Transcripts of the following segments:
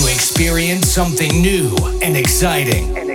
to experience something new and exciting.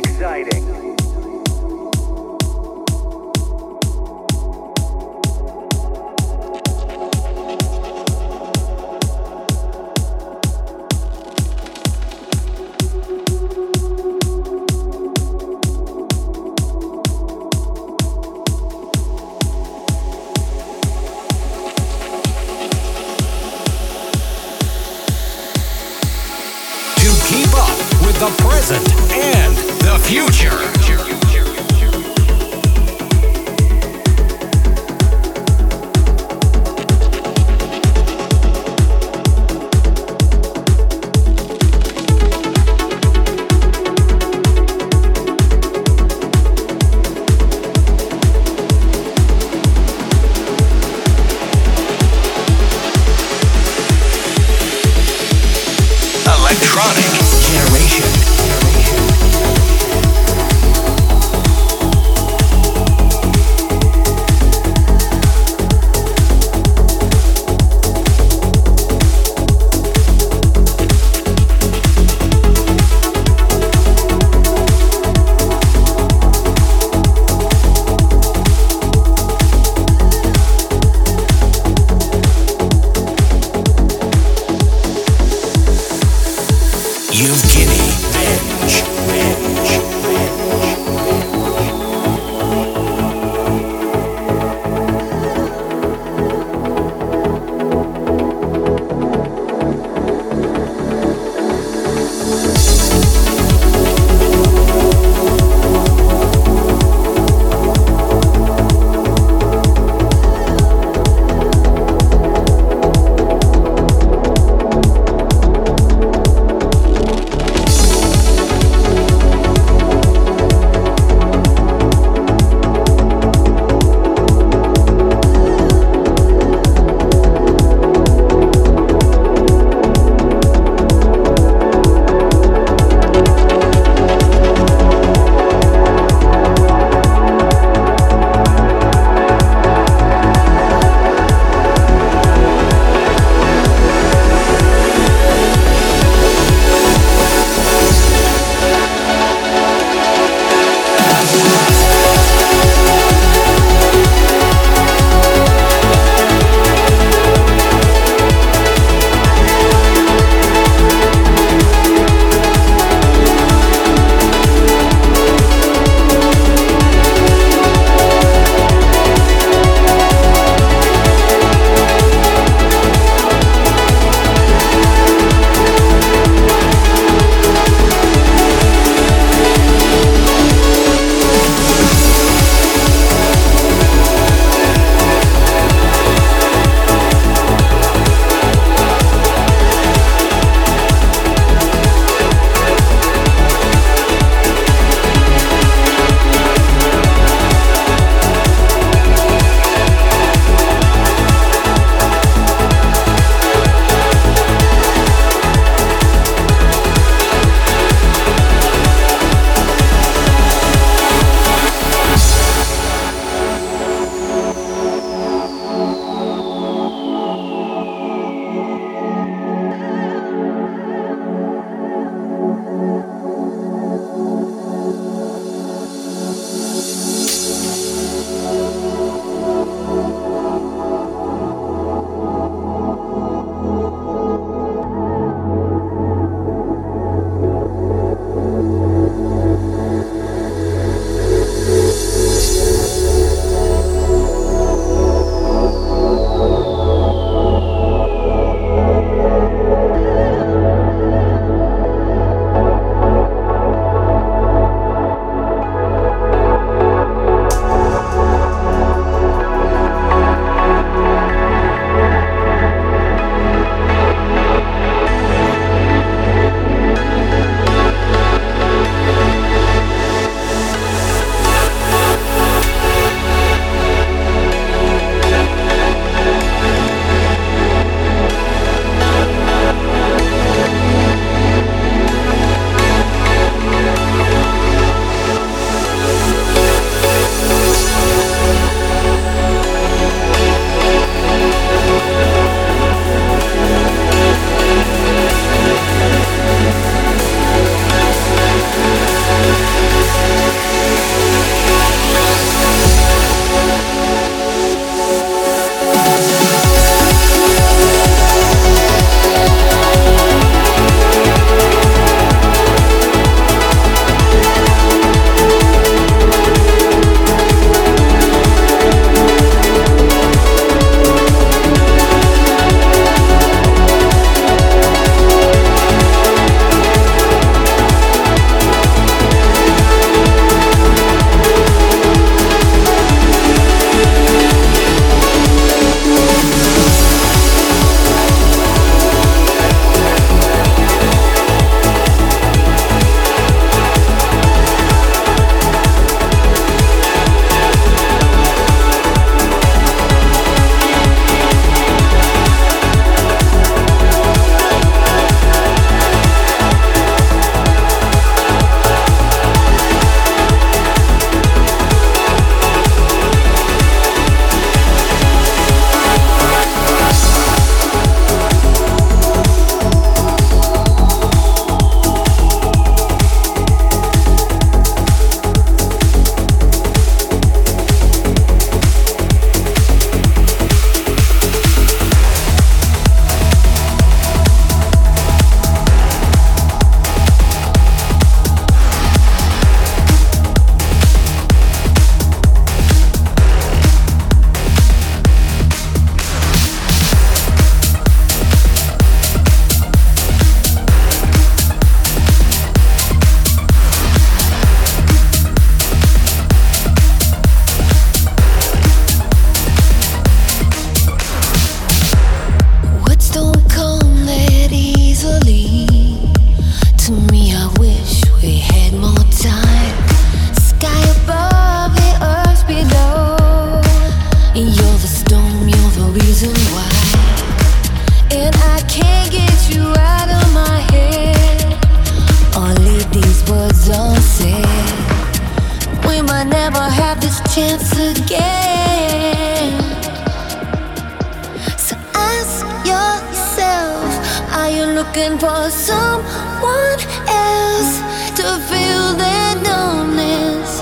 Looking for someone else to feel that numbness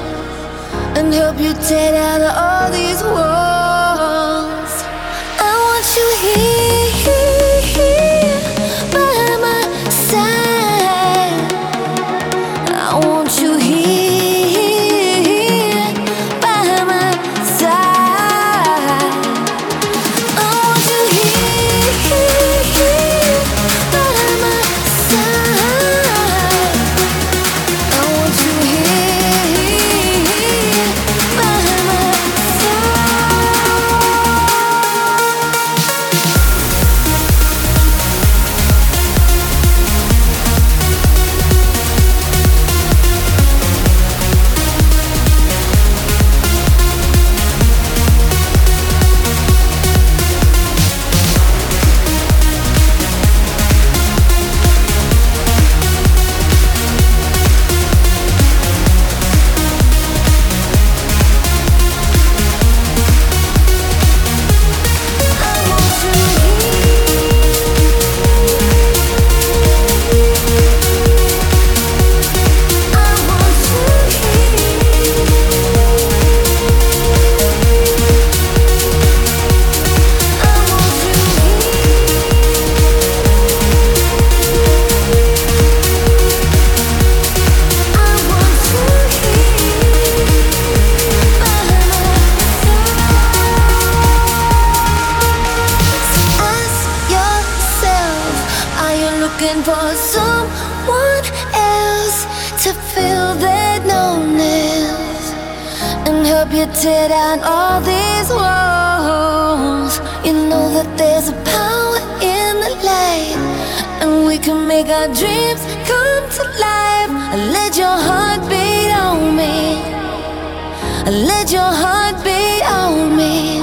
and help you tear down all these walls. You tear down all these walls? You know that there's a power in the light, and we can make our dreams come to life. Let your heart beat on me. Let your heart beat on me.